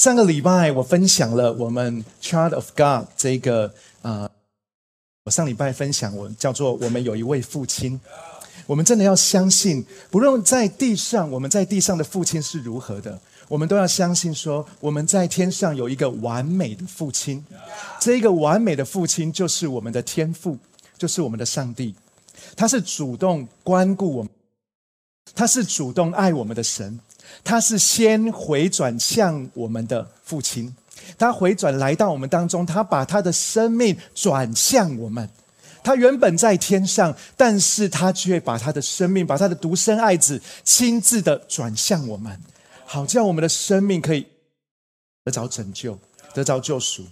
上个礼拜我分享了我们 Child of God 这个啊，我上礼拜分享我叫做我们有一位父亲，我们真的要相信，不论在地上我们在地上的父亲是如何的，我们都要相信说我们在天上有一个完美的父亲，这个完美的父亲就是我们的天父，就是我们的上帝，他是主动关顾我们，他是主动爱我们的神。他是先回转向我们的父亲，他回转来到我们当中，他把他的生命转向我们。他原本在天上，但是他却把他的生命，把他的独生爱子亲自的转向我们，好叫我们的生命可以得着拯救，得着救赎。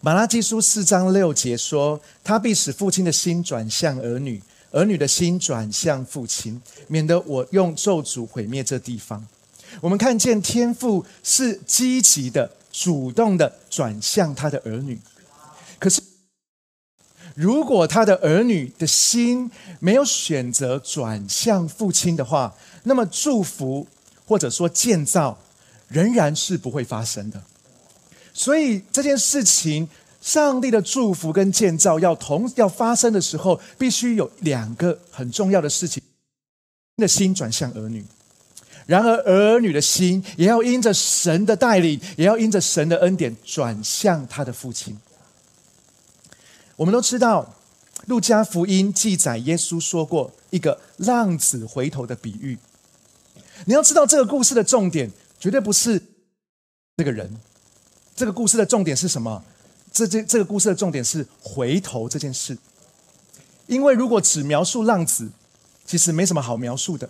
马拉基书四章六节说：“他必使父亲的心转向儿女。”儿女的心转向父亲，免得我用咒诅毁灭这地方。我们看见天父是积极的、主动的转向他的儿女。可是，如果他的儿女的心没有选择转向父亲的话，那么祝福或者说建造仍然是不会发生的。所以这件事情。上帝的祝福跟建造要同要发生的时候，必须有两个很重要的事情：的心转向儿女。然而，儿女的心也要因着神的带领，也要因着神的恩典转向他的父亲。我们都知道，路加福音记载耶稣说过一个浪子回头的比喻。你要知道，这个故事的重点绝对不是这个人，这个故事的重点是什么？这这这个故事的重点是回头这件事，因为如果只描述浪子，其实没什么好描述的。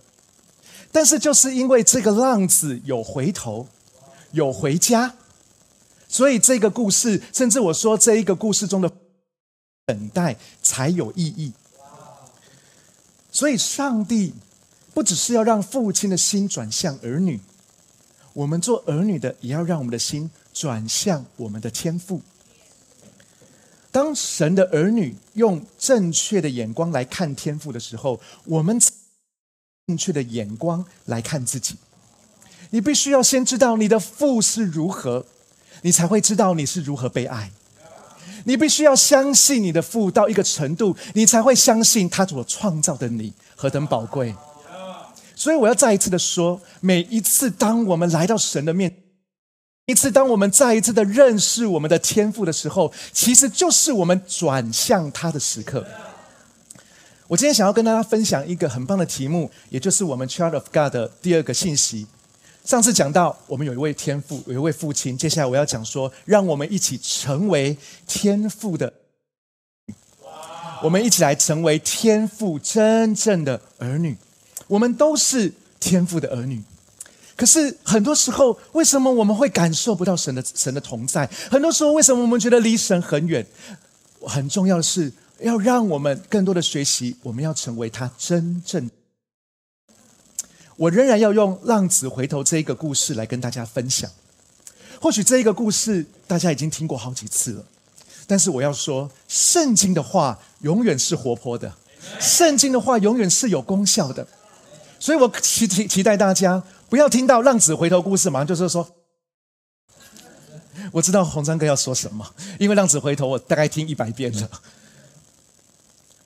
但是就是因为这个浪子有回头，有回家，所以这个故事，甚至我说这一个故事中的等待才有意义。所以上帝不只是要让父亲的心转向儿女，我们做儿女的也要让我们的心转向我们的天赋。当神的儿女用正确的眼光来看天赋的时候，我们正确的眼光来看自己。你必须要先知道你的父是如何，你才会知道你是如何被爱。你必须要相信你的父到一个程度，你才会相信他所创造的你何等宝贵。所以我要再一次的说，每一次当我们来到神的面。一次，当我们再一次的认识我们的天赋的时候，其实就是我们转向他的时刻。我今天想要跟大家分享一个很棒的题目，也就是我们 Child of God 的第二个信息。上次讲到我们有一位天父，有一位父亲。接下来我要讲说，让我们一起成为天父的，我们一起来成为天父真正的儿女。我们都是天父的儿女。可是很多时候，为什么我们会感受不到神的神的同在？很多时候，为什么我们觉得离神很远？很重要的是，要让我们更多的学习，我们要成为他真正。我仍然要用浪子回头这一个故事来跟大家分享。或许这一个故事大家已经听过好几次了，但是我要说，圣经的话永远是活泼的，圣经的话永远是有功效的。所以我期期期待大家。不要听到浪子回头故事，马上就是说，我知道红山哥要说什么，因为浪子回头我大概听一百遍了。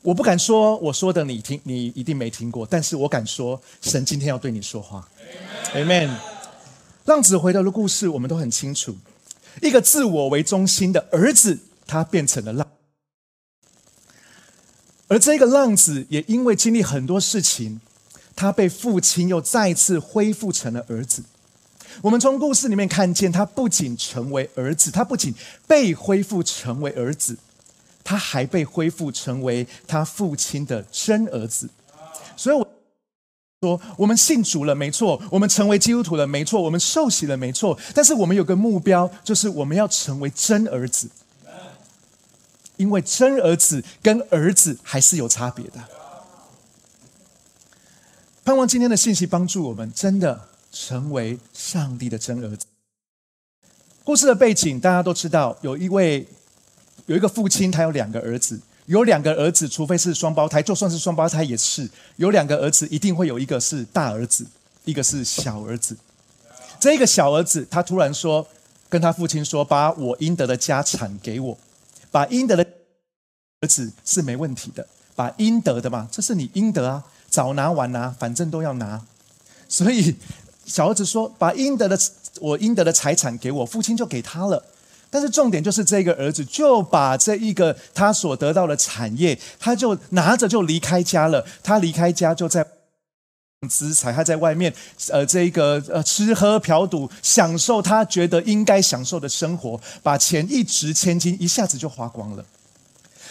我不敢说我说的你听，你一定没听过，但是我敢说，神今天要对你说话。Amen。浪子回头的故事我们都很清楚，一个自我为中心的儿子，他变成了浪，而这个浪子也因为经历很多事情。他被父亲又再次恢复成了儿子。我们从故事里面看见，他不仅成为儿子，他不仅被恢复成为儿子，他还被恢复成为他父亲的真儿子。所以我说，我们信主了，没错；我们成为基督徒了，没错；我们受洗了，没错。但是我们有个目标，就是我们要成为真儿子，因为真儿子跟儿子还是有差别的。盼望今天的信息帮助我们，真的成为上帝的真儿子。故事的背景大家都知道，有一位有一个父亲，他有两个儿子，有两个儿子，除非是双胞胎，就算是双胞胎也是。有两个儿子，一定会有一个是大儿子，一个是小儿子。这个小儿子他突然说，跟他父亲说：“把我应得的家产给我，把应得的儿子是没问题的，把应得的嘛，这是你应得啊，早拿晚拿，反正都要拿。”所以小儿子说：“把应得的我应得的财产给我。”父亲就给他了。但是重点就是这个儿子就把这一个他所得到的产业，他就拿着就离开家了。他离开家就在资财，他在外面呃这个呃吃喝嫖赌，享受他觉得应该享受的生活，把钱一掷千金，一下子就花光了。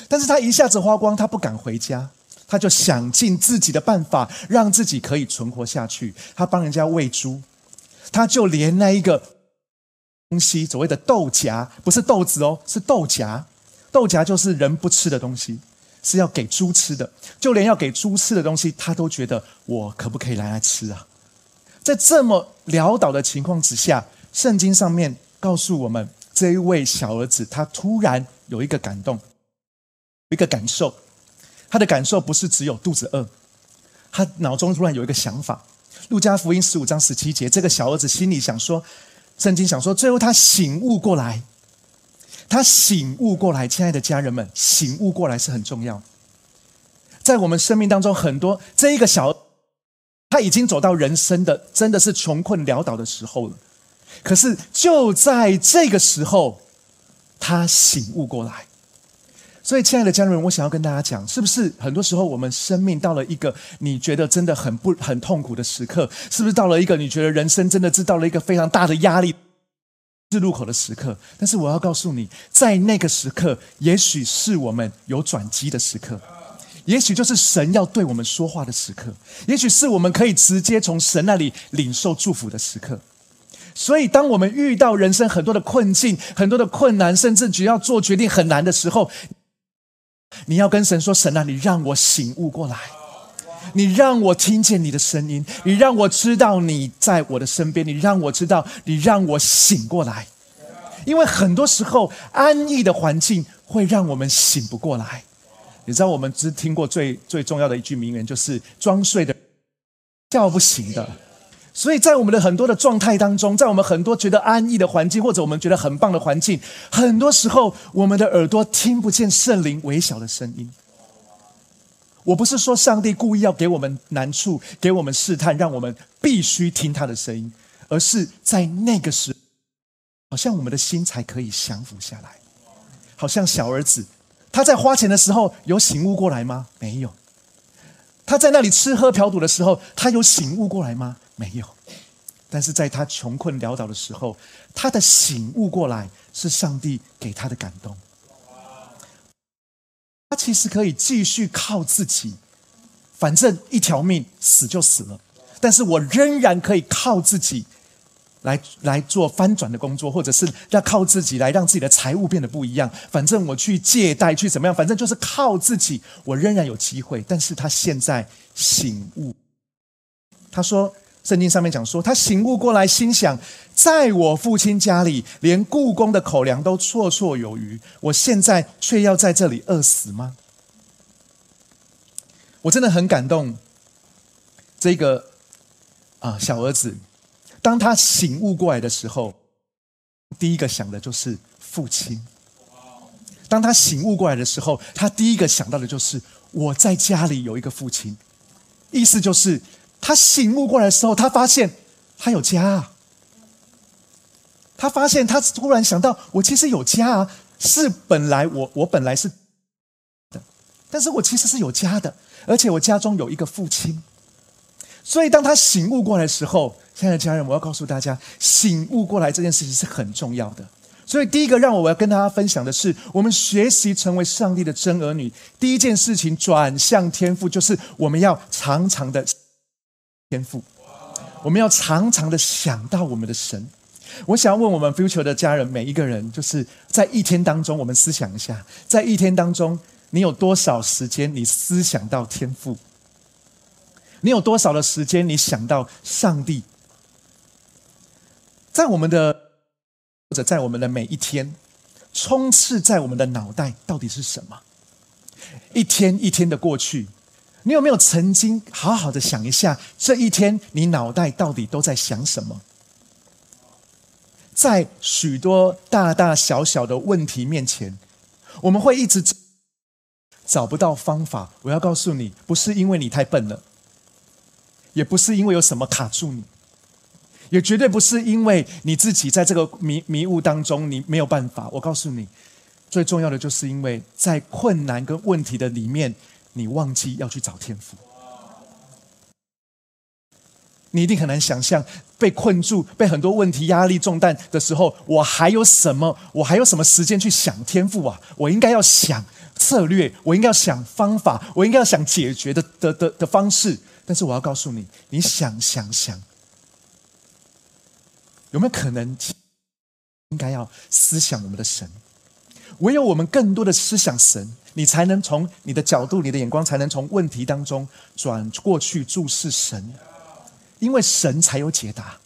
但是他一下子花光，他不敢回家，他就想尽自己的办法，让自己可以存活下去。他帮人家喂猪，他就连那一个。东西所谓的豆荚不是豆子哦，是豆荚。豆荚就是人不吃的东西，是要给猪吃的。就连要给猪吃的东西，他都觉得我可不可以拿来吃啊？在这么潦倒的情况之下，圣经上面告诉我们，这一位小儿子他突然有一个感动，一个感受。他的感受不是只有肚子饿，他脑中突然有一个想法。路加福音十五章十七节，这个小儿子心里想说。圣经想说，最后他醒悟过来，他醒悟过来，亲爱的家人们，醒悟过来是很重要。在我们生命当中，很多这一个小，他已经走到人生的真的是穷困潦倒的时候了。可是就在这个时候，他醒悟过来。所以，亲爱的家人们，我想要跟大家讲，是不是很多时候我们生命到了一个你觉得真的很不很痛苦的时刻？是不是到了一个你觉得人生真的知道了一个非常大的压力是路口的时刻？但是我要告诉你，在那个时刻，也许是我们有转机的时刻，也许就是神要对我们说话的时刻，也许是我们可以直接从神那里领受祝福的时刻。所以，当我们遇到人生很多的困境、很多的困难，甚至只要做决定很难的时候，你要跟神说：“神啊，你让我醒悟过来，你让我听见你的声音，你让我知道你在我的身边，你让我知道，你让我醒过来。因为很多时候，安逸的环境会让我们醒不过来。你知道，我们只听过最最重要的一句名言，就是‘装睡的叫不醒的’。”所以在我们的很多的状态当中，在我们很多觉得安逸的环境，或者我们觉得很棒的环境，很多时候我们的耳朵听不见圣灵微小的声音。我不是说上帝故意要给我们难处，给我们试探，让我们必须听他的声音，而是在那个时，好像我们的心才可以降服下来。好像小儿子他在花钱的时候有醒悟过来吗？没有。他在那里吃喝嫖赌的时候，他有醒悟过来吗？没有，但是在他穷困潦倒的时候，他的醒悟过来是上帝给他的感动。他其实可以继续靠自己，反正一条命死就死了，但是我仍然可以靠自己来来做翻转的工作，或者是要靠自己来让自己的财务变得不一样。反正我去借贷去怎么样，反正就是靠自己，我仍然有机会。但是他现在醒悟，他说。圣经上面讲说，他醒悟过来，心想：在我父亲家里，连故宫的口粮都绰绰有余，我现在却要在这里饿死吗？我真的很感动。这个啊，小儿子，当他醒悟过来的时候，第一个想的就是父亲。当他醒悟过来的时候，他第一个想到的就是我在家里有一个父亲，意思就是。他醒悟过来的时候，他发现他有家。他发现他突然想到，我其实有家啊，是本来我我本来是的，但是我其实是有家的，而且我家中有一个父亲。所以当他醒悟过来的时候，亲爱的家人，我要告诉大家，醒悟过来这件事情是很重要的。所以第一个让我要跟大家分享的是，我们学习成为上帝的真儿女，第一件事情转向天赋，就是我们要常常的。天赋，我们要常常的想到我们的神。我想要问我们 future 的家人，每一个人，就是在一天当中，我们思想一下，在一天当中，你有多少时间你思想到天赋？你有多少的时间你想到上帝？在我们的或者在我们的每一天，充斥在我们的脑袋到底是什么？一天一天的过去。你有没有曾经好好的想一下，这一天你脑袋到底都在想什么？在许多大大小小的问题面前，我们会一直找不到方法。我要告诉你，不是因为你太笨了，也不是因为有什么卡住你，也绝对不是因为你自己在这个迷迷雾当中你没有办法。我告诉你，最重要的就是因为在困难跟问题的里面，你忘记要去找天赋。你一定很难想象，被困住、被很多问题压力重担的时候，我还有什么？我还有什么时间去想天赋啊？我应该要想策略，我应该要想方法，我应该要想解决的的的的方式。但是我要告诉你，你想想想，有没有可能应该要思想我们的神？唯有我们更多的思想神，你才能从你的角度、你的眼光，才能从问题当中转过去注视神。因为神才有解答，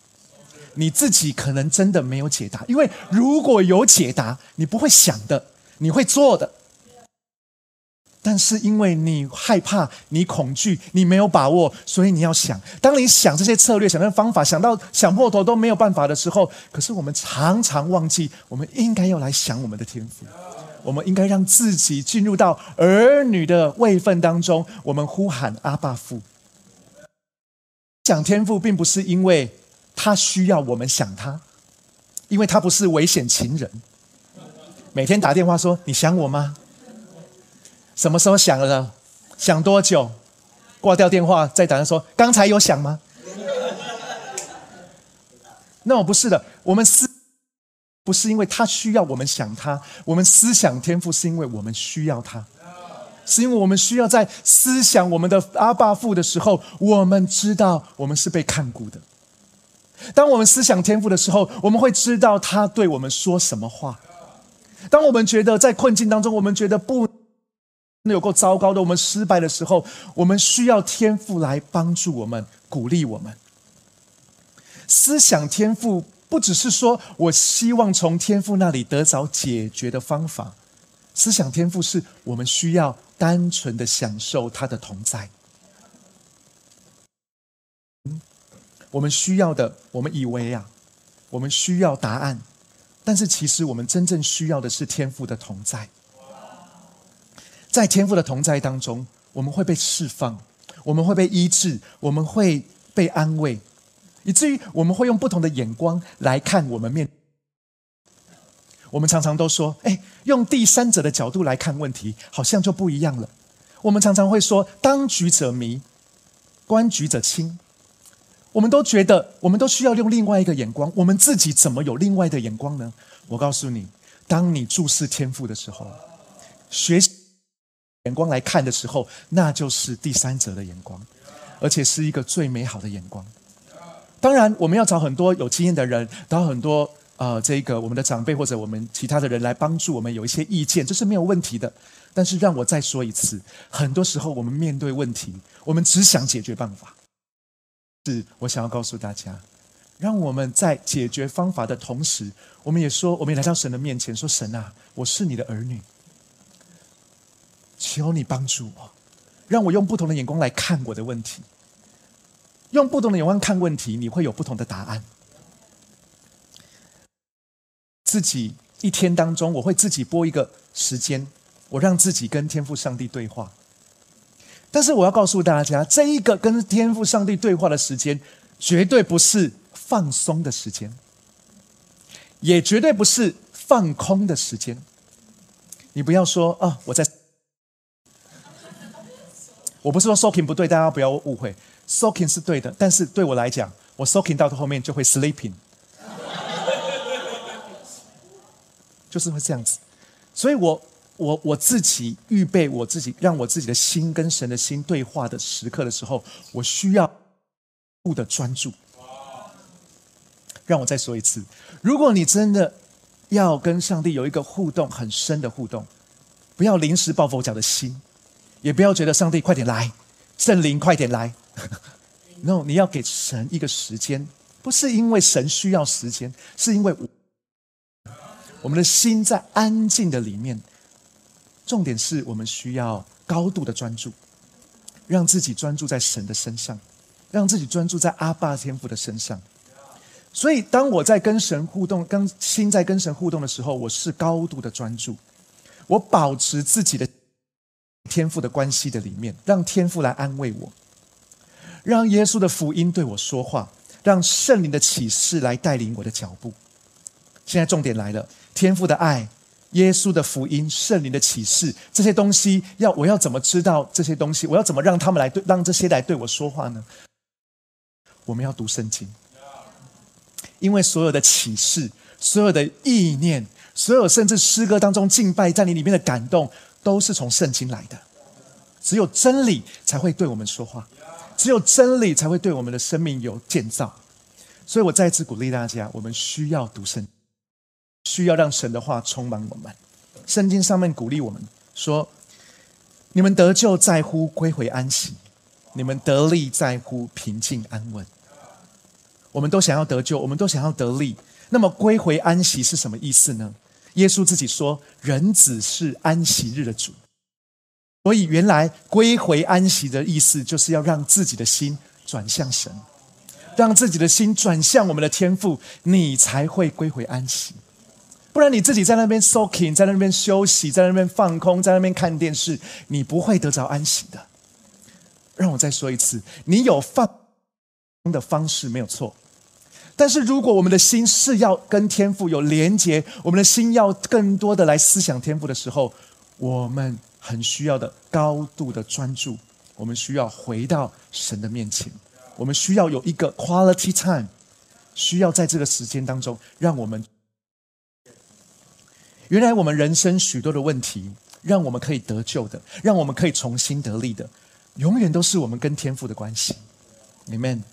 你自己可能真的没有解答。因为如果有解答，你不会想的，你会做的。但是因为你害怕，你恐惧，你没有把握，所以你要想。当你想这些策略、想这些方法，想到想破头都没有办法的时候，可是我们常常忘记，我们应该要来想我们的天赋。我们应该让自己进入到儿女的位分当中，我们呼喊阿爸父。想天赋，并不是因为他需要我们想他，因为他不是危险情人。每天打电话说：“你想我吗？”什么时候想了？想多久？挂掉电话再打说：“刚才有想吗？”那我不是的。我们思不是因为他需要我们想他，我们思想天赋是因为我们需要他。是因为我们需要在思想我们的阿爸父的时候，我们知道我们是被看顾的。当我们思想天赋的时候，我们会知道他对我们说什么话。当我们觉得在困境当中，我们觉得不有够糟糕的，我们失败的时候，我们需要天赋来帮助我们，鼓励我们。思想天赋不只是说我希望从天赋那里得着解决的方法，思想天赋是我们需要。单纯的享受他的同在。我们需要的，我们以为啊，我们需要答案，但是其实我们真正需要的是天赋的同在。在天赋的同在当中，我们会被释放，我们会被医治，我们会被安慰，以至于我们会用不同的眼光来看我们面。我们常常都说：“哎，用第三者的角度来看问题，好像就不一样了。”我们常常会说：“当局者迷，观局者清。”我们都觉得，我们都需要用另外一个眼光。我们自己怎么有另外的眼光呢？我告诉你，当你注视天赋的时候，学习眼光来看的时候，那就是第三者的眼光，而且是一个最美好的眼光。当然，我们要找很多有经验的人，找很多。啊，这个我们的长辈或者我们其他的人来帮助我们有一些意见，这是没有问题的。但是让我再说一次，很多时候我们面对问题，我们只想解决办法。是我想要告诉大家，让我们在解决方法的同时，我们也说，我们也来到神的面前，说：“神啊，我是你的儿女，求你帮助我，让我用不同的眼光来看我的问题。用不同的眼光看问题，你会有不同的答案。”自己一天当中，我会自己拨一个时间，我让自己跟天父上帝对话。但是我要告诉大家，这一个跟天父上帝对话的时间，绝对不是放松的时间，也绝对不是放空的时间。你不要说啊，我在，我不是说 soaking 不对，大家不要误会，soaking 是对的，但是对我来讲，我 soaking 到后面就会 sleeping。就是会这样子，所以我我我自己预备我自己，让我自己的心跟神的心对话的时刻的时候，我需要不的专注。让我再说一次，如果你真的要跟上帝有一个互动很深的互动，不要临时抱佛脚的心，也不要觉得上帝快点来，圣灵快点来。No，你要给神一个时间，不是因为神需要时间，是因为我。我们的心在安静的里面，重点是我们需要高度的专注，让自己专注在神的身上，让自己专注在阿爸天父的身上。所以当我在跟神互动，跟心在跟神互动的时候，我是高度的专注，我保持自己的天赋的关系的里面，让天赋来安慰我，让耶稣的福音对我说话，让圣灵的启示来带领我的脚步。现在重点来了，天赋的爱。耶稣的福音、圣灵的启示，这些东西要我要怎么知道这些东西？我要怎么让他们来对让这些来对我说话呢？我们要读圣经，因为所有的启示、所有的意念、所有甚至诗歌当中敬拜在你里面的感动，都是从圣经来的。只有真理才会对我们说话，只有真理才会对我们的生命有建造。所以我再次鼓励大家，我们需要读圣。需要让神的话充满我们。圣经上面鼓励我们说：“你们得救在乎归回安息，你们得力在乎平静安稳。”我们都想要得救，我们都想要得力。那么归回安息是什么意思呢？耶稣自己说：“人子是安息日的主。”所以原来归回安息的意思，就是要让自己的心转向神，让自己的心转向我们的天赋，你才会归回安息。不然你自己在那边 soaking，在那边休息，在那边放空，在那边看电视，你不会得着安息的。让我再说一次，你有放的方式没有错，但是如果我们的心是要跟天赋有连接，我们的心要更多的来思想天赋的时候，我们很需要的高度的专注，我们需要回到神的面前，我们需要有一个 quality time，需要在这个时间当中，让我们。原来我们人生许多的问题，让我们可以得救的，让我们可以重新得力的，永远都是我们跟天赋的关系。Amen。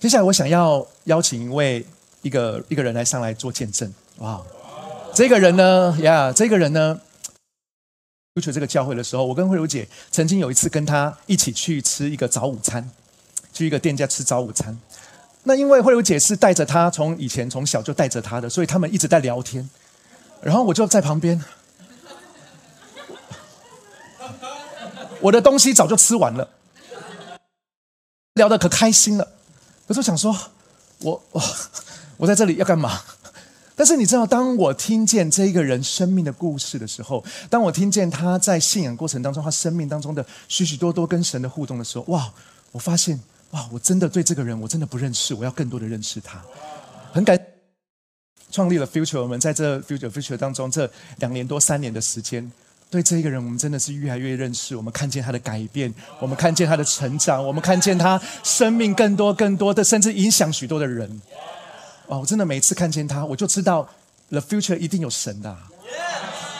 接下来我想要邀请一位一个一个人来上来做见证。哇，这个人呢，呀，这个人呢，入去这个教会的时候，我跟慧茹姐曾经有一次跟他一起去吃一个早午餐，去一个店家吃早午餐。那因为慧茹姐是带着他，从以前从小就带着他的，所以他们一直在聊天。然后我就在旁边，我的东西早就吃完了，聊得可开心了。可是我想说，我我我在这里要干嘛？但是你知道，当我听见这一个人生命的故事的时候，当我听见他在信仰过程当中，他生命当中的许许多多跟神的互动的时候，哇！我发现。哇！我真的对这个人，我真的不认识，我要更多的认识他。很感创立了 Future，我们在这 Future Future 当中这两年多三年的时间，对这一个人，我们真的是越来越认识。我们看见他的改变，我们看见他的成长，我们看见他生命更多更多的，甚至影响许多的人。哇！我真的每次看见他，我就知道 The Future 一定有神的。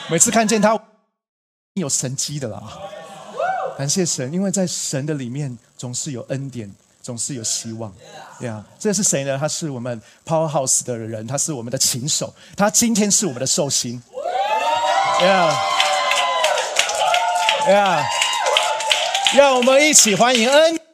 每次看见他，有神机的啦。感谢神，因为在神的里面总是有恩典，总是有希望。对啊，这是谁呢？他是我们 Powerhouse 的人，他是我们的琴手，他今天是我们的寿星。呀让我们一起欢迎恩。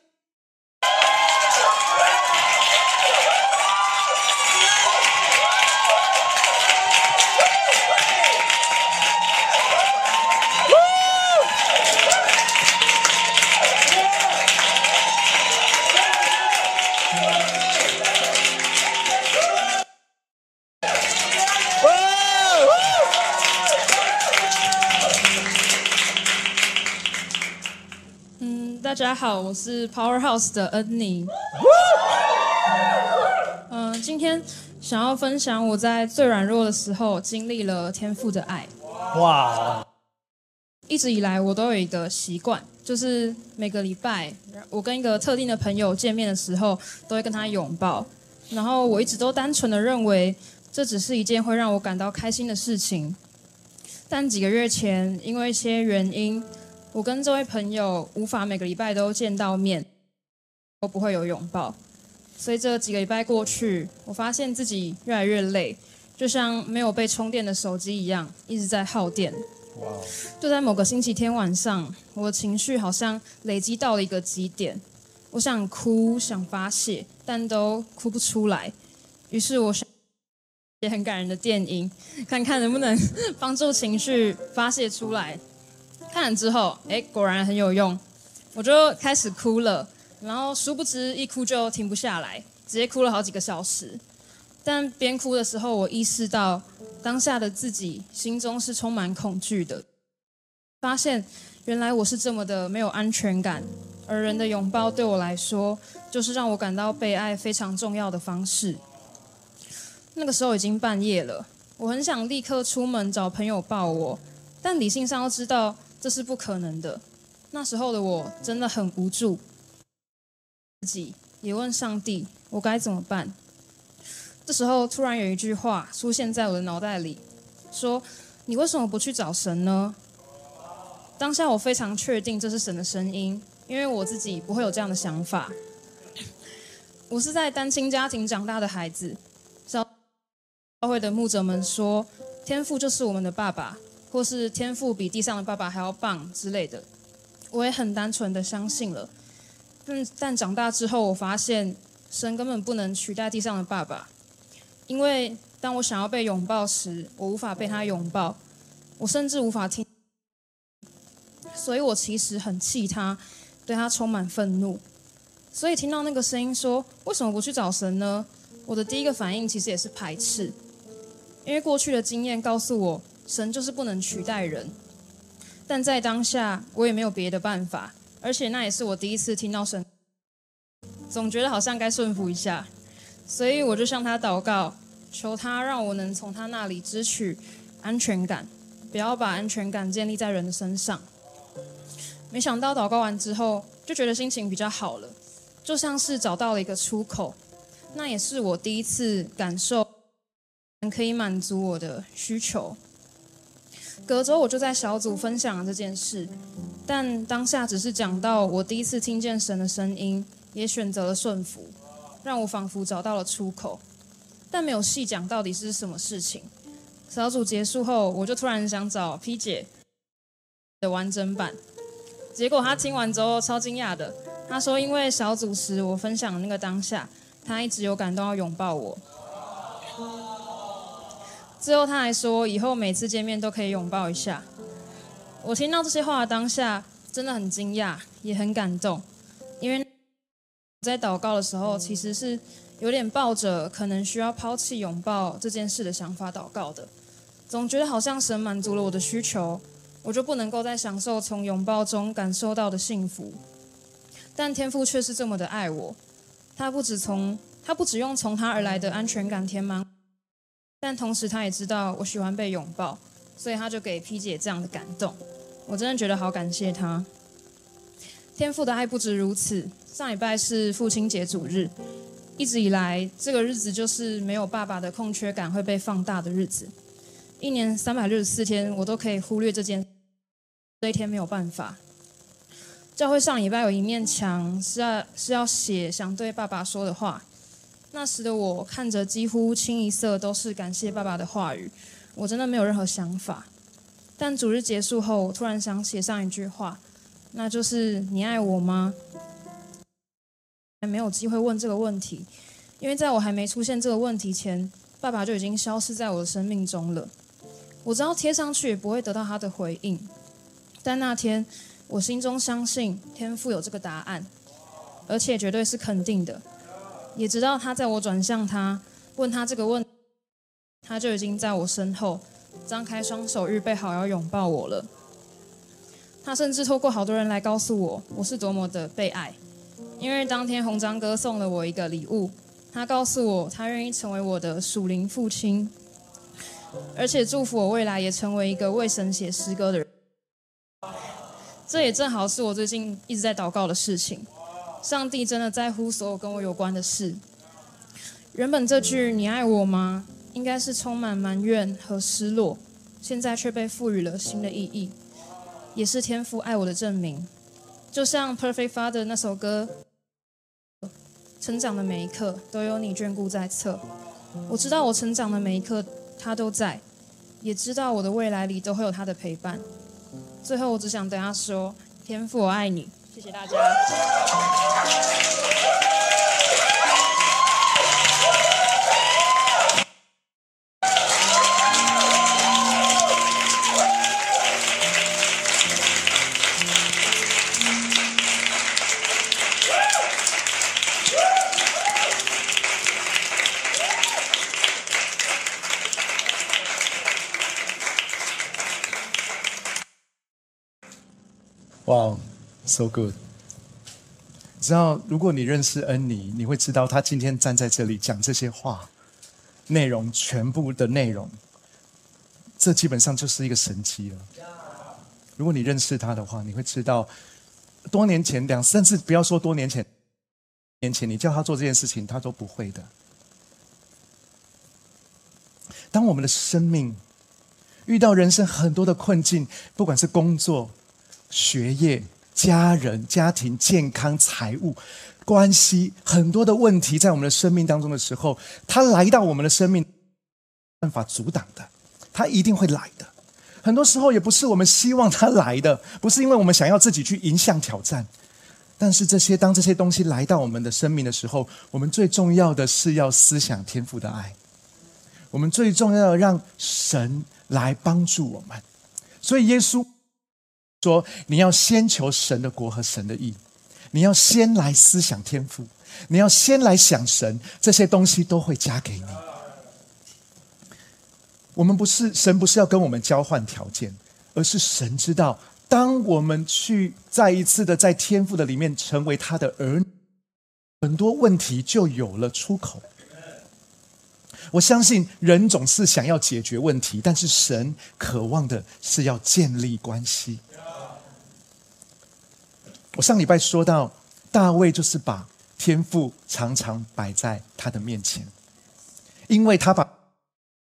好，我是 Powerhouse 的恩妮。嗯，今天想要分享我在最软弱的时候经历了天赋的爱。哇！一直以来我都有一个习惯，就是每个礼拜我跟一个特定的朋友见面的时候，都会跟他拥抱。然后我一直都单纯的认为这只是一件会让我感到开心的事情。但几个月前，因为一些原因。我跟这位朋友无法每个礼拜都见到面，都不会有拥抱。所以这几个礼拜过去，我发现自己越来越累，就像没有被充电的手机一样，一直在耗电。哇！就在某个星期天晚上，我的情绪好像累积到了一个极点，我想哭，想发泄，但都哭不出来。于是我想，也很感人的电影，看看能不能帮助情绪发泄出来。看了之后，哎，果然很有用，我就开始哭了。然后殊不知一哭就停不下来，直接哭了好几个小时。但边哭的时候，我意识到当下的自己心中是充满恐惧的，发现原来我是这么的没有安全感，而人的拥抱对我来说，就是让我感到被爱非常重要的方式。那个时候已经半夜了，我很想立刻出门找朋友抱我，但理性上要知道这是不可能的。那时候的我真的很无助，自己也问上帝，我该怎么办？这时候突然有一句话出现在我的脑袋里，说：“你为什么不去找神呢？”当下我非常确定这是神的声音，因为我自己不会有这样的想法。我是在单亲家庭长大的孩子。教会的牧者们说：“天赋就是我们的爸爸，或是天赋比地上的爸爸还要棒之类的。”我也很单纯的相信了。但但长大之后，我发现神根本不能取代地上的爸爸，因为当我想要被拥抱时，我无法被他拥抱，我甚至无法听。所以我其实很气他，对他充满愤怒。所以听到那个声音说：“为什么不去找神呢？”我的第一个反应其实也是排斥。因为过去的经验告诉我，神就是不能取代人。但在当下，我也没有别的办法，而且那也是我第一次听到神，总觉得好像该顺服一下，所以我就向他祷告，求他让我能从他那里支取安全感，不要把安全感建立在人的身上。没想到祷告完之后，就觉得心情比较好了，就像是找到了一个出口。那也是我第一次感受。可以满足我的需求。隔周我就在小组分享了这件事，但当下只是讲到我第一次听见神的声音，也选择了顺服，让我仿佛找到了出口，但没有细讲到底是什么事情。小组结束后，我就突然想找 P 姐的完整版，结果她听完之后超惊讶的，她说因为小组时我分享的那个当下，她一直有感动要拥抱我。最后他还说，以后每次见面都可以拥抱一下。我听到这些话的当下，真的很惊讶，也很感动。因为在祷告的时候，其实是有点抱着可能需要抛弃拥抱这件事的想法祷告的。总觉得好像神满足了我的需求，我就不能够再享受从拥抱中感受到的幸福。但天父却是这么的爱我，他不止从他不只用从他而来的安全感填满。但同时，他也知道我喜欢被拥抱，所以他就给 P 姐这样的感动。我真的觉得好感谢他。天父的爱不止如此。上礼拜是父亲节主日，一直以来这个日子就是没有爸爸的空缺感会被放大的日子。一年三百六十四天，我都可以忽略这件，这一天没有办法。教会上礼拜有一面墙是要是要写想对爸爸说的话。那时的我看着几乎清一色都是感谢爸爸的话语，我真的没有任何想法。但主日结束后，我突然想写上一句话，那就是“你爱我吗？”还没有机会问这个问题，因为在我还没出现这个问题前，爸爸就已经消失在我的生命中了。我知道贴上去也不会得到他的回应，但那天我心中相信天父有这个答案，而且绝对是肯定的。也知道他在我转向他问他这个问，他就已经在我身后张开双手预备好要拥抱我了。他甚至透过好多人来告诉我我是多么的被爱，因为当天红章哥送了我一个礼物，他告诉我他愿意成为我的属灵父亲，而且祝福我未来也成为一个为神写诗歌的人。这也正好是我最近一直在祷告的事情。上帝真的在乎所有跟我有关的事。原本这句“你爱我吗”应该是充满埋怨和失落，现在却被赋予了新的意义，也是天父爱我的证明。就像《Perfect Father》那首歌，成长的每一刻都有你眷顾在侧。我知道我成长的每一刻他都在，也知道我的未来里都会有他的陪伴。最后，我只想对他说：“天父，我爱你。”谢谢大家。，so good！知道，如果你认识恩妮，你会知道他今天站在这里讲这些话，内容全部的内容，这基本上就是一个神迹了。如果你认识他的话，你会知道，多年前两，甚至不要说多年前，年前你叫他做这件事情，他都不会的。当我们的生命遇到人生很多的困境，不管是工作、学业。家人、家庭、健康、财务、关系，很多的问题在我们的生命当中的时候，他来到我们的生命，办法阻挡的，他一定会来的。很多时候也不是我们希望他来的，不是因为我们想要自己去迎向挑战。但是这些当这些东西来到我们的生命的时候，我们最重要的是要思想天赋的爱。我们最重要的让神来帮助我们。所以耶稣。说你要先求神的国和神的义，你要先来思想天赋，你要先来想神，这些东西都会加给你。我们不是神，不是要跟我们交换条件，而是神知道，当我们去再一次的在天赋的里面成为他的儿女，很多问题就有了出口。我相信人总是想要解决问题，但是神渴望的是要建立关系。我上礼拜说到，大卫就是把天赋常常摆在他的面前，因为他把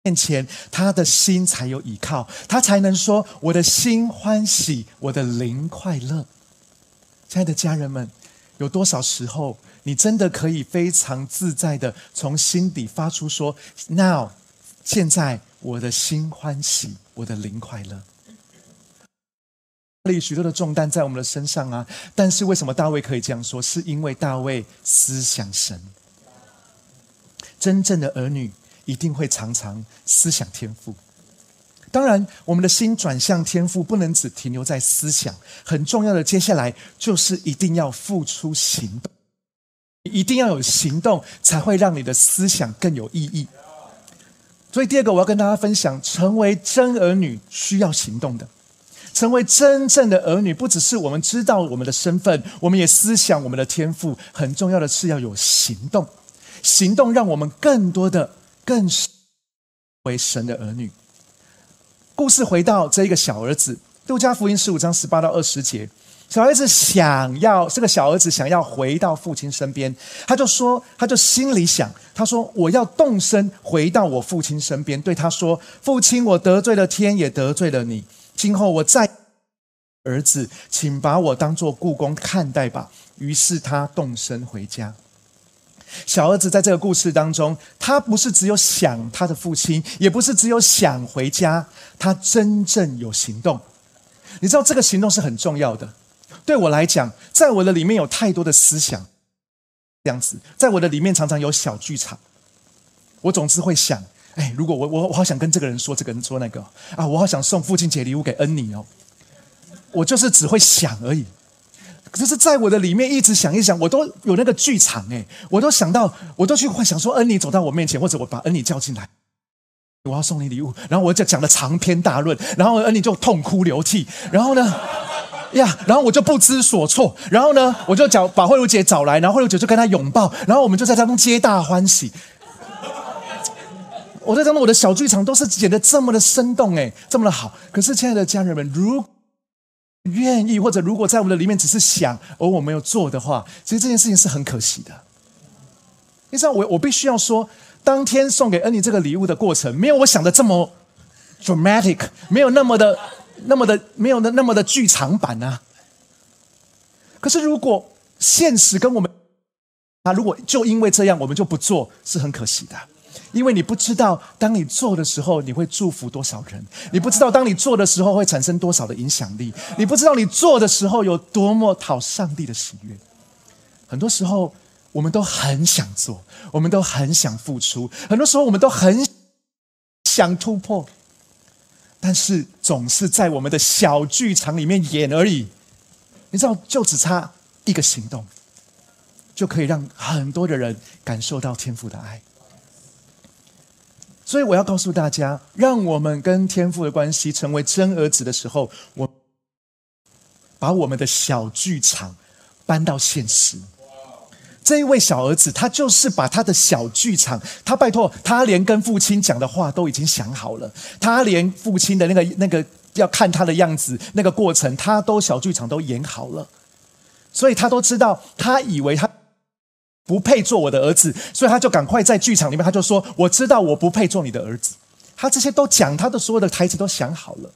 面前他的心才有依靠，他才能说：“我的心欢喜，我的灵快乐。”亲爱的家人们，有多少时候你真的可以非常自在的从心底发出说：“Now，现在我的心欢喜，我的灵快乐。”里许多的重担在我们的身上啊！但是为什么大卫可以这样说？是因为大卫思想神。真正的儿女一定会常常思想天赋。当然，我们的心转向天赋，不能只停留在思想。很重要的，接下来就是一定要付出行动，一定要有行动，才会让你的思想更有意义。所以，第二个我要跟大家分享，成为真儿女需要行动的。成为真正的儿女，不只是我们知道我们的身份，我们也思想我们的天赋。很重要的是要有行动，行动让我们更多的、更为神的儿女。故事回到这一个小儿子，《路加福音》十五章十八到二十节，小儿子想要这个小儿子想要回到父亲身边，他就说，他就心里想，他说：“我要动身回到我父亲身边，对他说，父亲，我得罪了天，也得罪了你。”今后我再儿子，请把我当做故宫看待吧。于是他动身回家。小儿子在这个故事当中，他不是只有想他的父亲，也不是只有想回家，他真正有行动。你知道这个行动是很重要的。对我来讲，在我的里面有太多的思想，这样子，在我的里面常常有小剧场。我总是会想。哎，如果我我我好想跟这个人说这个人说那个。啊，我好想送父亲节礼物给恩妮哦，我就是只会想而已，可是在我的里面一直想一想，我都有那个剧场哎，我都想到，我都去幻想说恩妮走到我面前，或者我把恩妮叫进来，我要送你礼物，然后我就讲了长篇大论，然后恩妮就痛哭流涕，然后呢呀，然后我就不知所措，然后呢我就找把慧茹姐找来，然后慧茹姐就跟她拥抱，然后我们就在当中皆大欢喜。我在当中，我的小剧场都是演的这么的生动，哎，这么的好。可是，亲爱的家人们，如愿意或者如果在我们的里面只是想而我没有做的话，其实这件事情是很可惜的。你知道，我我必须要说，当天送给恩妮这个礼物的过程，没有我想的这么 dramatic，没有那么的、那么的、没有那那么的剧场版啊。可是，如果现实跟我们啊，如果就因为这样，我们就不做，是很可惜的。因为你不知道，当你做的时候，你会祝福多少人；你不知道，当你做的时候会产生多少的影响力；你不知道，你做的时候有多么讨上帝的喜悦。很多时候，我们都很想做，我们都很想付出，很多时候我们都很想突破，但是总是在我们的小剧场里面演而已。你知道，就只差一个行动，就可以让很多的人感受到天父的爱。所以我要告诉大家，让我们跟天父的关系成为真儿子的时候，我把我们的小剧场搬到现实。这一位小儿子，他就是把他的小剧场，他拜托他连跟父亲讲的话都已经想好了，他连父亲的那个那个要看他的样子，那个过程，他都小剧场都演好了，所以他都知道，他以为他不配做我的儿子，所以他就赶快在剧场里面，他就说：“我知道我不配做你的儿子。”他这些都讲，他的所有的台词都想好了。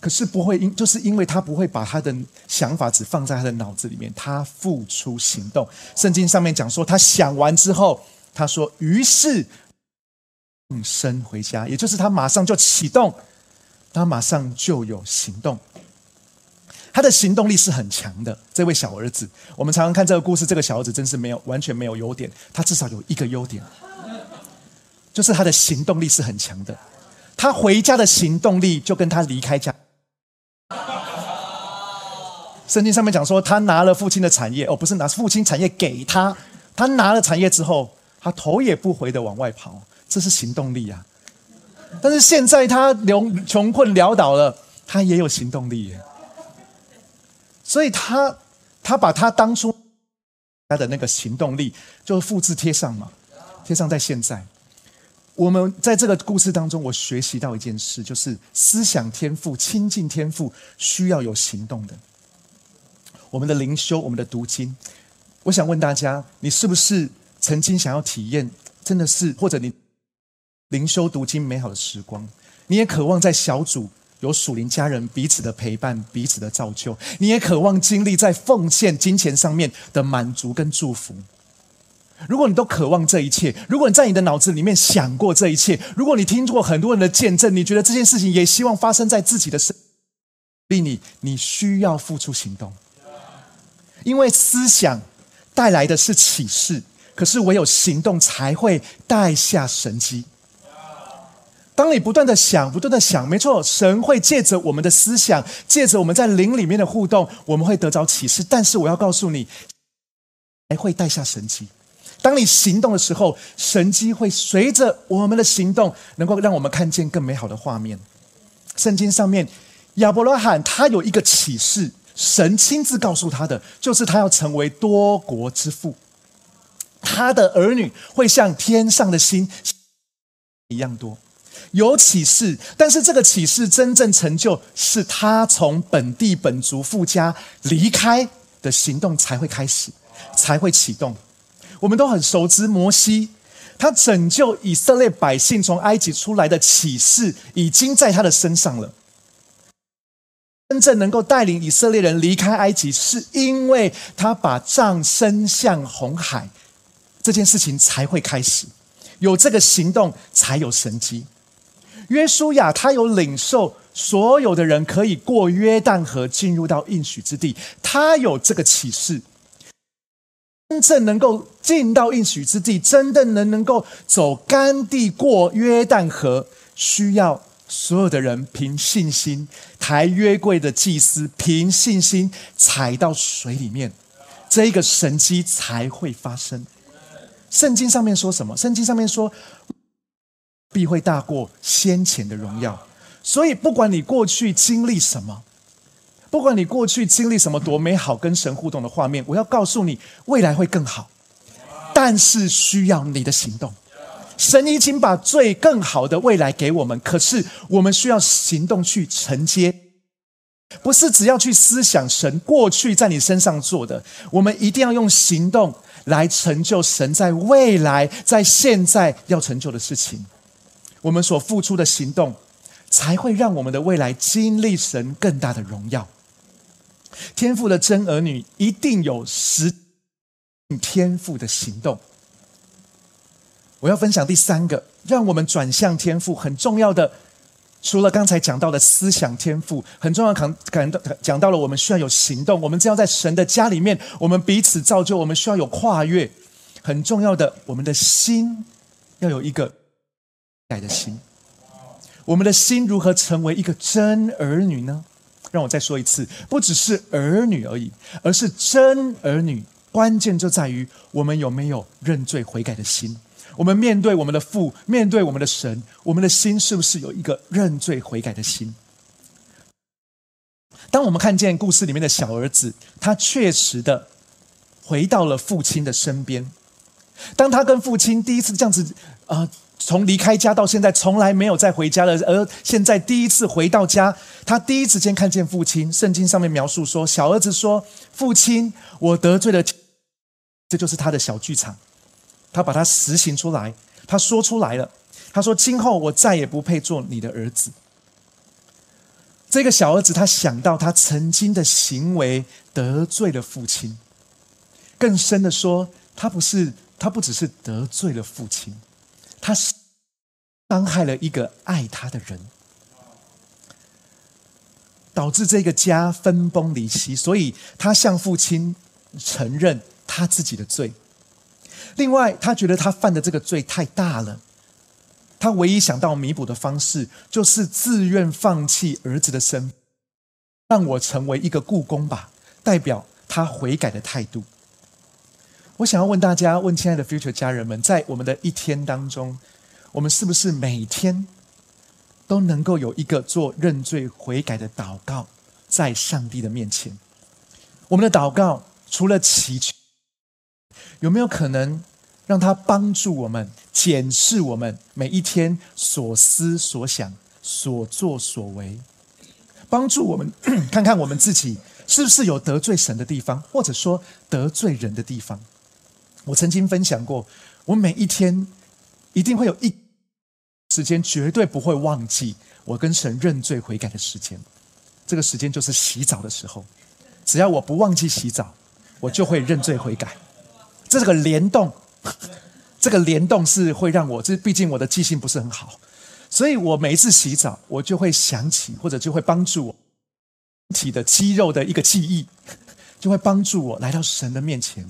可是不会因，就是因为他不会把他的想法只放在他的脑子里面，他付出行动。圣经上面讲说，他想完之后，他说：“于是，动身回家。”也就是他马上就启动，他马上就有行动。他的行动力是很强的。这位小儿子，我们常常看这个故事，这个小儿子真是没有完全没有优点，他至少有一个优点，就是他的行动力是很强的。他回家的行动力就跟他离开家。圣经上面讲说，他拿了父亲的产业，哦，不是拿父亲产业给他，他拿了产业之后，他头也不回的往外跑，这是行动力啊。但是现在他穷穷困潦倒了，他也有行动力，所以他他把他当初他的那个行动力就复制贴上嘛，贴上在现在。我们在这个故事当中，我学习到一件事，就是思想天赋、亲近天赋，需要有行动的。我们的灵修，我们的读经，我想问大家：你是不是曾经想要体验，真的是或者你灵修读经美好的时光？你也渴望在小组有属灵家人彼此的陪伴、彼此的造就，你也渴望经历在奉献金钱上面的满足跟祝福。如果你都渴望这一切，如果你在你的脑子里面想过这一切，如果你听过很多人的见证，你觉得这件事情也希望发生在自己的身，令你你需要付出行动。因为思想带来的是启示，可是唯有行动才会带下神机。当你不断的想，不断的想，没错，神会借着我们的思想，借着我们在灵里面的互动，我们会得着启示。但是我要告诉你，还会带下神机。当你行动的时候，神机会随着我们的行动，能够让我们看见更美好的画面。圣经上面，亚伯拉罕他有一个启示。神亲自告诉他的，就是他要成为多国之父，他的儿女会像天上的星一样多。有启示，但是这个启示真正成就，是他从本地本族富家离开的行动才会开始，才会启动。我们都很熟知摩西，他拯救以色列百姓从埃及出来的启示，已经在他的身上了。真正能够带领以色列人离开埃及，是因为他把杖伸向红海，这件事情才会开始。有这个行动，才有神迹。约书亚他有领受所有的人可以过约旦河进入到应许之地，他有这个启示。真正能够进到应许之地，真的能能够走干地过约旦河，需要。所有的人凭信心抬约柜的祭司凭信心踩到水里面，这一个神迹才会发生。圣经上面说什么？圣经上面说必会大过先前的荣耀。所以不管你过去经历什么，不管你过去经历什么多美好跟神互动的画面，我要告诉你，未来会更好，但是需要你的行动。神已经把最更好的未来给我们，可是我们需要行动去承接，不是只要去思想神过去在你身上做的，我们一定要用行动来成就神在未来在现在要成就的事情。我们所付出的行动，才会让我们的未来经历神更大的荣耀。天赋的真儿女一定有实天赋的行动。我要分享第三个，让我们转向天赋很重要的，除了刚才讲到的思想天赋，很重要感感到讲到了我们需要有行动，我们只要在神的家里面，我们彼此造就，我们需要有跨越，很重要的，我们的心要有一个改的心，我们的心如何成为一个真儿女呢？让我再说一次，不只是儿女而已，而是真儿女，关键就在于我们有没有认罪悔改的心。我们面对我们的父，面对我们的神，我们的心是不是有一个认罪悔改的心？当我们看见故事里面的小儿子，他确实的回到了父亲的身边。当他跟父亲第一次这样子，呃，从离开家到现在从来没有再回家了，而现在第一次回到家，他第一时间看见父亲。圣经上面描述说，小儿子说：“父亲，我得罪了。”这就是他的小剧场，他把它实行出来，他说出来了。他说：“今后我再也不配做你的儿子。”这个小儿子他想到他曾经的行为得罪了父亲，更深的说，他不是他不只是得罪了父亲，他伤害了一个爱他的人，导致这个家分崩离析。所以他向父亲承认他自己的罪。另外，他觉得他犯的这个罪太大了。他唯一想到弥补的方式，就是自愿放弃儿子的身，让我成为一个故宫吧，代表他悔改的态度。我想要问大家，问亲爱的 future 家人们，在我们的一天当中，我们是不是每天都能够有一个做认罪悔改的祷告，在上帝的面前？我们的祷告除了祈求，有没有可能？让他帮助我们检视我们每一天所思所想、所作所为，帮助我们看看我们自己是不是有得罪神的地方，或者说得罪人的地方。我曾经分享过，我每一天一定会有一时间，绝对不会忘记我跟神认罪悔改的时间。这个时间就是洗澡的时候，只要我不忘记洗澡，我就会认罪悔改。这是个联动。这个联动是会让我，这毕竟我的记性不是很好，所以我每一次洗澡，我就会想起，或者就会帮助我体的肌肉的一个记忆，就会帮助我来到神的面前。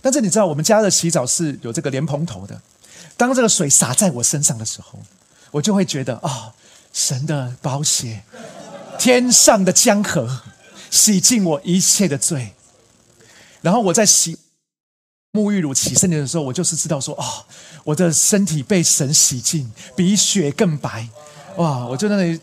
但是你知道，我们家的洗澡是有这个莲蓬头的，当这个水洒在我身上的时候，我就会觉得啊，神的宝血，天上的江河，洗净我一切的罪，然后我在洗。沐浴乳起身体的时候，我就是知道说哦，我的身体被神洗净，比雪更白，哇！我就在那里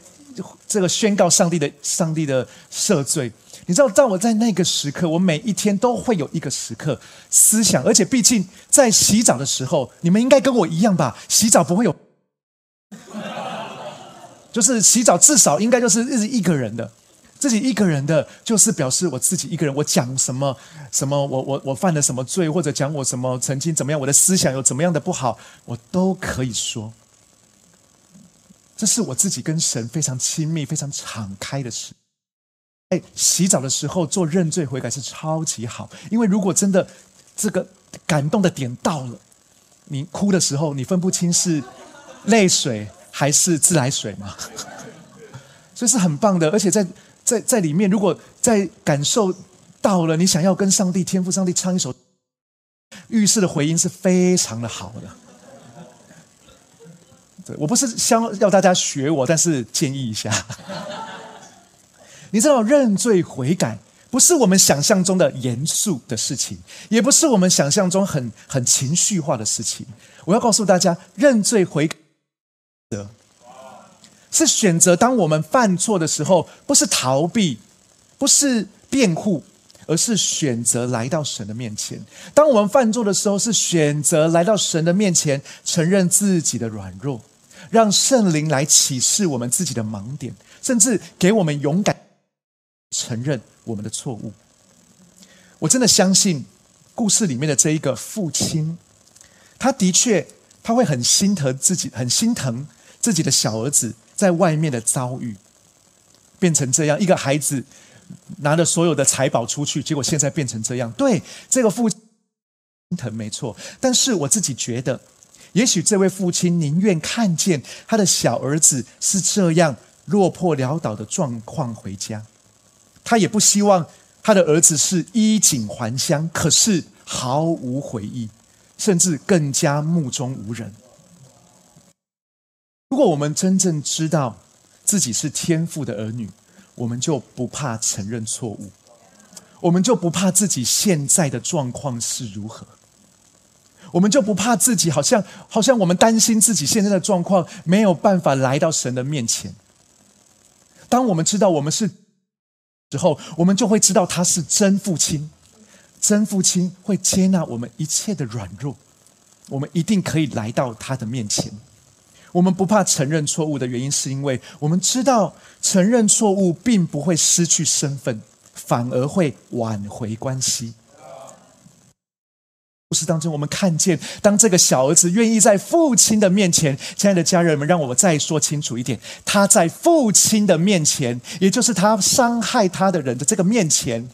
这个宣告上帝的上帝的赦罪。你知道，当我在那个时刻，我每一天都会有一个时刻思想，而且毕竟在洗澡的时候，你们应该跟我一样吧？洗澡不会有，就是洗澡至少应该就是日一个人的。自己一个人的，就是表示我自己一个人。我讲什么什么，我我我犯了什么罪，或者讲我什么曾经怎么样，我的思想有怎么样的不好，我都可以说。这是我自己跟神非常亲密、非常敞开的事。哎，洗澡的时候做认罪悔改是超级好，因为如果真的这个感动的点到了，你哭的时候，你分不清是泪水还是自来水嘛，所以是很棒的，而且在。在在里面，如果在感受到了，你想要跟上帝、天赋上帝唱一首，浴室的回音是非常的好的。对我不是想要大家学我，但是建议一下。你知道认罪悔改不是我们想象中的严肃的事情，也不是我们想象中很很情绪化的事情。我要告诉大家，认罪悔改的。是选择，当我们犯错的时候，不是逃避，不是辩护，而是选择来到神的面前。当我们犯错的时候，是选择来到神的面前，承认自己的软弱，让圣灵来启示我们自己的盲点，甚至给我们勇敢承认我们的错误。我真的相信故事里面的这一个父亲，他的确他会很心疼自己，很心疼自己的小儿子。在外面的遭遇变成这样，一个孩子拿着所有的财宝出去，结果现在变成这样。对这个父亲心疼没错，但是我自己觉得，也许这位父亲宁愿看见他的小儿子是这样落魄潦倒的状况回家，他也不希望他的儿子是衣锦还乡，可是毫无悔意，甚至更加目中无人。如果我们真正知道自己是天赋的儿女，我们就不怕承认错误，我们就不怕自己现在的状况是如何，我们就不怕自己好像好像我们担心自己现在的状况没有办法来到神的面前。当我们知道我们是之后，我们就会知道他是真父亲。真父亲会接纳我们一切的软弱，我们一定可以来到他的面前。我们不怕承认错误的原因，是因为我们知道承认错误并不会失去身份，反而会挽回关系。事当中，我们看见，当这个小儿子愿意在父亲的面前，亲爱的家人们，让我们再说清楚一点：他在父亲的面前，也就是他伤害他的人的这个面前。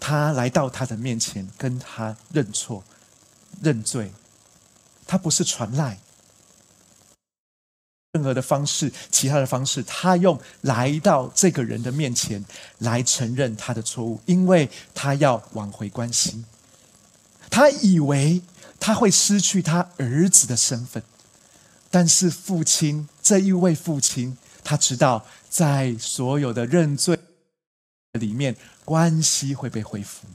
他来到他的面前，跟他认错、认罪。他不是传赖，任何的方式，其他的方式，他用来到这个人的面前来承认他的错误，因为他要挽回关系。他以为他会失去他儿子的身份，但是父亲这一位父亲，他知道在所有的认罪。里面关系会被恢复。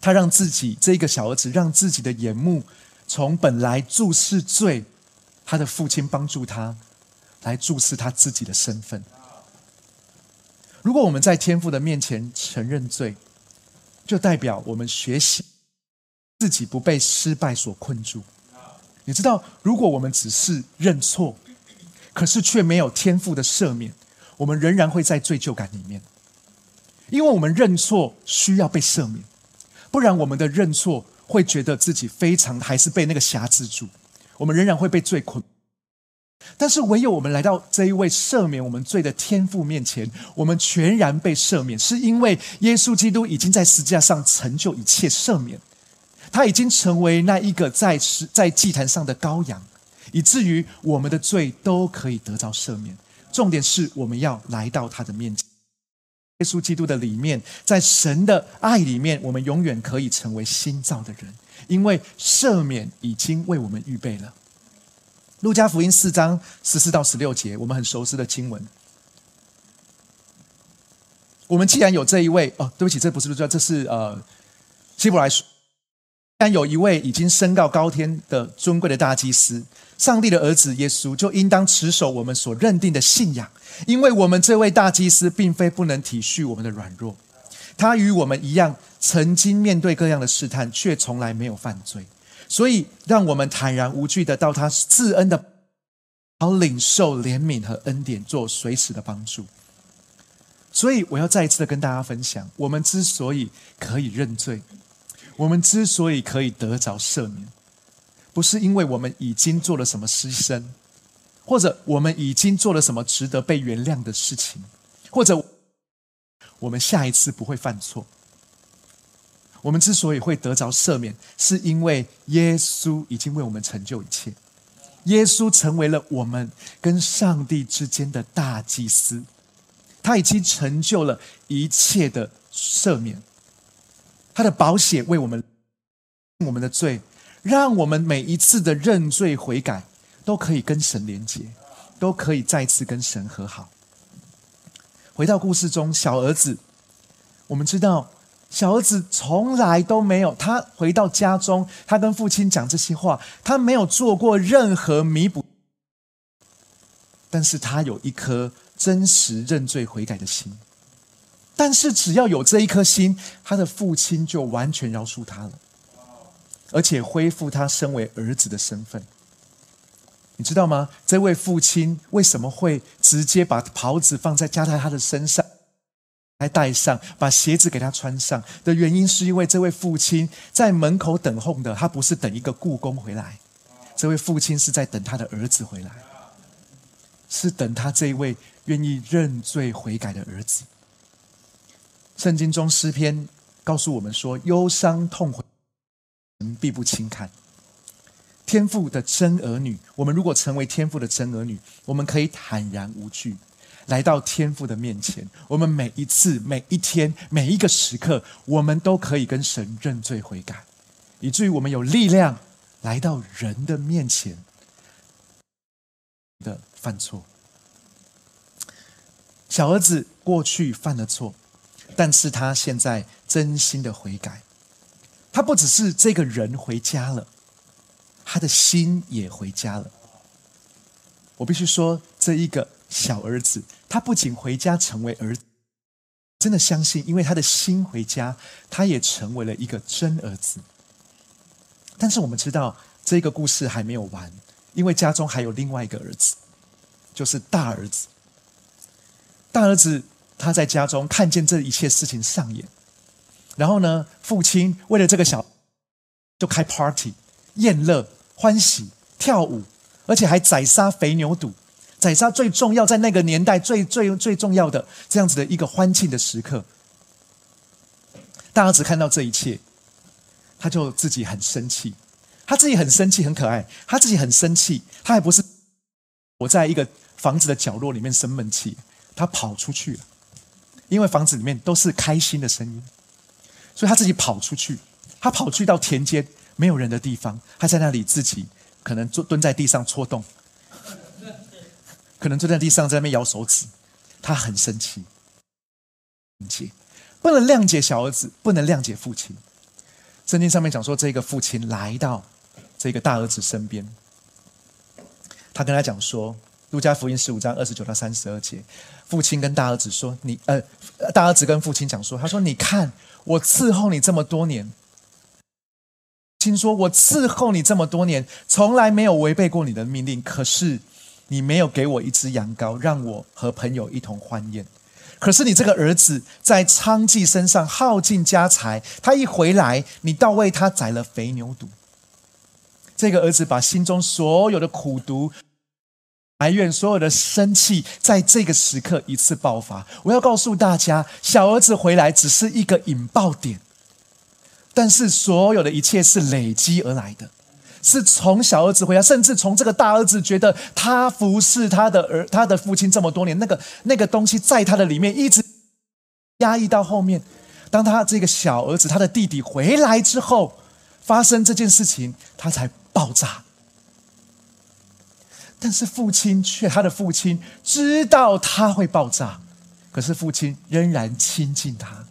他让自己这个小儿子，让自己的眼目从本来注视罪，他的父亲帮助他来注视他自己的身份。如果我们在天父的面前承认罪，就代表我们学习自己不被失败所困住。你知道，如果我们只是认错，可是却没有天赋的赦免，我们仍然会在罪疚感里面。因为我们认错需要被赦免，不然我们的认错会觉得自己非常还是被那个辖制住，我们仍然会被罪困。但是唯有我们来到这一位赦免我们罪的天父面前，我们全然被赦免，是因为耶稣基督已经在十字架上成就一切赦免，他已经成为那一个在在祭坛上的羔羊，以至于我们的罪都可以得到赦免。重点是我们要来到他的面前。耶稣基督的里面，在神的爱里面，我们永远可以成为新造的人，因为赦免已经为我们预备了。路加福音四章十四到十六节，我们很熟悉的经文。我们既然有这一位，哦，对不起，这不是路加，这是呃希伯来书。但有一位已经升到高天的尊贵的大祭司。上帝的儿子耶稣就应当持守我们所认定的信仰，因为我们这位大祭司并非不能体恤我们的软弱，他与我们一样，曾经面对各样的试探，却从来没有犯罪，所以让我们坦然无惧的到他自恩的，好领受怜悯和恩典，做随时的帮助。所以我要再一次的跟大家分享，我们之所以可以认罪，我们之所以可以得着赦免。不是因为我们已经做了什么牺牲，或者我们已经做了什么值得被原谅的事情，或者我们下一次不会犯错。我们之所以会得着赦免，是因为耶稣已经为我们成就一切。耶稣成为了我们跟上帝之间的大祭司，他已经成就了一切的赦免。他的保险为我们我们的罪。让我们每一次的认罪悔改都可以跟神连接，都可以再次跟神和好。回到故事中，小儿子，我们知道小儿子从来都没有，他回到家中，他跟父亲讲这些话，他没有做过任何弥补，但是他有一颗真实认罪悔改的心。但是只要有这一颗心，他的父亲就完全饶恕他了。而且恢复他身为儿子的身份，你知道吗？这位父亲为什么会直接把袍子放在加在他的身上，还戴上，把鞋子给他穿上的原因，是因为这位父亲在门口等候的，他不是等一个故宫回来，这位父亲是在等他的儿子回来，是等他这一位愿意认罪悔改的儿子。圣经中诗篇告诉我们说：忧伤痛悔。必不轻看。天父的真儿女，我们如果成为天父的真儿女，我们可以坦然无惧来到天父的面前。我们每一次、每一天、每一个时刻，我们都可以跟神认罪悔改，以至于我们有力量来到人的面前的犯错。小儿子过去犯了错，但是他现在真心的悔改。他不只是这个人回家了，他的心也回家了。我必须说，这一个小儿子，他不仅回家成为儿子，真的相信，因为他的心回家，他也成为了一个真儿子。但是我们知道，这个故事还没有完，因为家中还有另外一个儿子，就是大儿子。大儿子他在家中看见这一切事情上演，然后呢，父亲为了这个小，就开 party 宴乐欢喜跳舞，而且还宰杀肥牛肚。宰杀最重要，在那个年代最最最重要的这样子的一个欢庆的时刻，大儿子看到这一切，他就自己很生气，他自己很生气，很可爱，他自己很生气，他还不是我在一个房子的角落里面生闷气，他跑出去了，因为房子里面都是开心的声音，所以他自己跑出去，他跑去到田间没有人的地方，他在那里自己可能坐蹲在地上戳洞。可能坐在地上，在那边摇手指，他很生气，生气，不能谅解小儿子，不能谅解父亲。圣经上面讲说，这个父亲来到这个大儿子身边，他跟他讲说，《路加福音》十五章二十九到三十二节，父亲跟大儿子说：“你呃，大儿子跟父亲讲说，他说，你看我伺候你这么多年，听说我伺候你这么多年，从来没有违背过你的命令，可是。”你没有给我一只羊羔，让我和朋友一同欢宴。可是你这个儿子在娼妓身上耗尽家财，他一回来，你倒为他宰了肥牛犊。这个儿子把心中所有的苦毒、埋怨、所有的生气，在这个时刻一次爆发。我要告诉大家，小儿子回来只是一个引爆点，但是所有的一切是累积而来的。是从小儿子回来，甚至从这个大儿子觉得他服侍他的儿，他的父亲这么多年，那个那个东西在他的里面一直压抑到后面。当他这个小儿子，他的弟弟回来之后，发生这件事情，他才爆炸。但是父亲却，他的父亲知道他会爆炸，可是父亲仍然亲近他。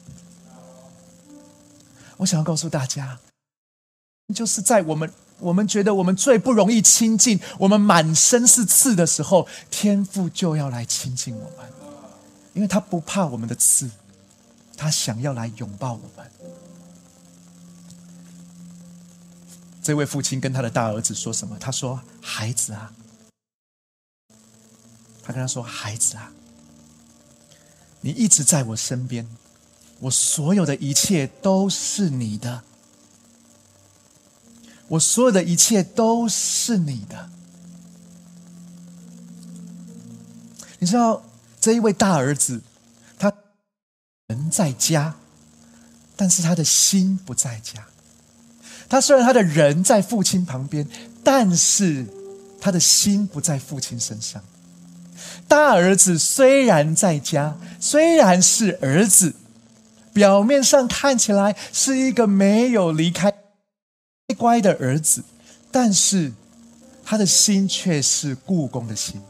我想要告诉大家，就是在我们。我们觉得我们最不容易亲近，我们满身是刺的时候，天父就要来亲近我们，因为他不怕我们的刺，他想要来拥抱我们。这位父亲跟他的大儿子说什么？他说：“孩子啊，他跟他说，孩子啊，你一直在我身边，我所有的一切都是你的。”我所有的一切都是你的。你知道这一位大儿子，他人在家，但是他的心不在家。他虽然他的人在父亲旁边，但是他的心不在父亲身上。大儿子虽然在家，虽然是儿子，表面上看起来是一个没有离开。乖的儿子，但是他的心却是故宫的心，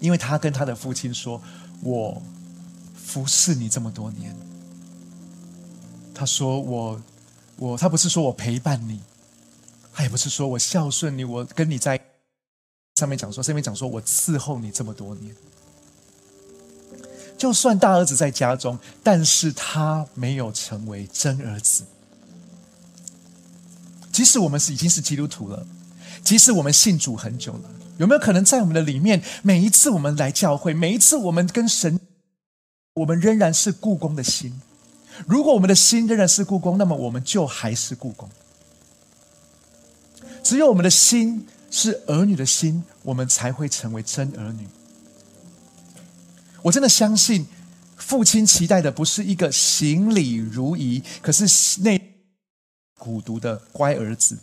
因为他跟他的父亲说：“我服侍你这么多年。”他说：“我，我，他不是说我陪伴你，他也不是说我孝顺你，我跟你在上面讲说，上面讲说我伺候你这么多年。就算大儿子在家中，但是他没有成为真儿子。”即使我们是已经是基督徒了，即使我们信主很久了，有没有可能在我们的里面，每一次我们来教会，每一次我们跟神，我们仍然是故宫的心？如果我们的心仍然是故宫，那么我们就还是故宫。只有我们的心是儿女的心，我们才会成为真儿女。我真的相信，父亲期待的不是一个行礼如仪，可是内。孤独的乖儿子，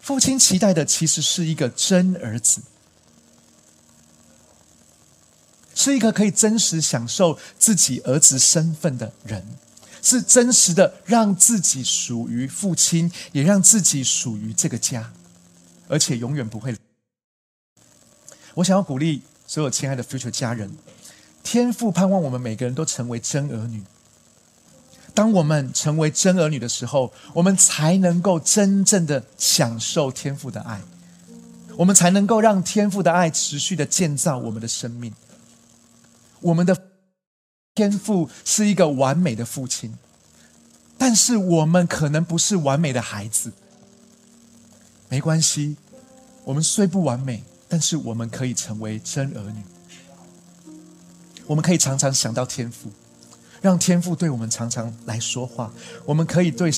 父亲期待的其实是一个真儿子，是一个可以真实享受自己儿子身份的人，是真实的让自己属于父亲，也让自己属于这个家，而且永远不会。我想要鼓励所有亲爱的 future 家人，天父盼望我们每个人都成为真儿女。当我们成为真儿女的时候，我们才能够真正的享受天父的爱，我们才能够让天父的爱持续的建造我们的生命。我们的天父是一个完美的父亲，但是我们可能不是完美的孩子。没关系，我们虽不完美，但是我们可以成为真儿女。我们可以常常想到天赋，让天赋对我们常常来说话。我们可以对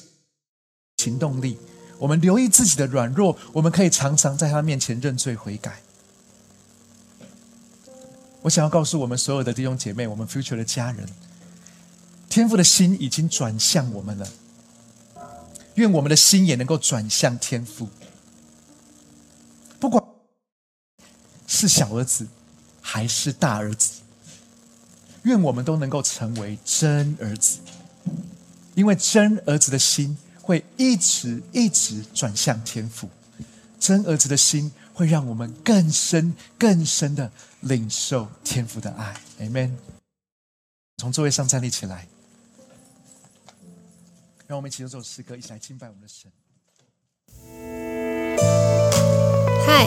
行动力，我们留意自己的软弱，我们可以常常在他面前认罪悔改。我想要告诉我们所有的弟兄姐妹，我们 future 的家人，天赋的心已经转向我们了。愿我们的心也能够转向天赋。不管是小儿子还是大儿子，愿我们都能够成为真儿子，因为真儿子的心会一直一直转向天父，真儿子的心会让我们更深更深的领受天父的爱。Amen。从座位上站立起来，让我们一起用这首诗歌，一起来敬拜我们的神。嗨，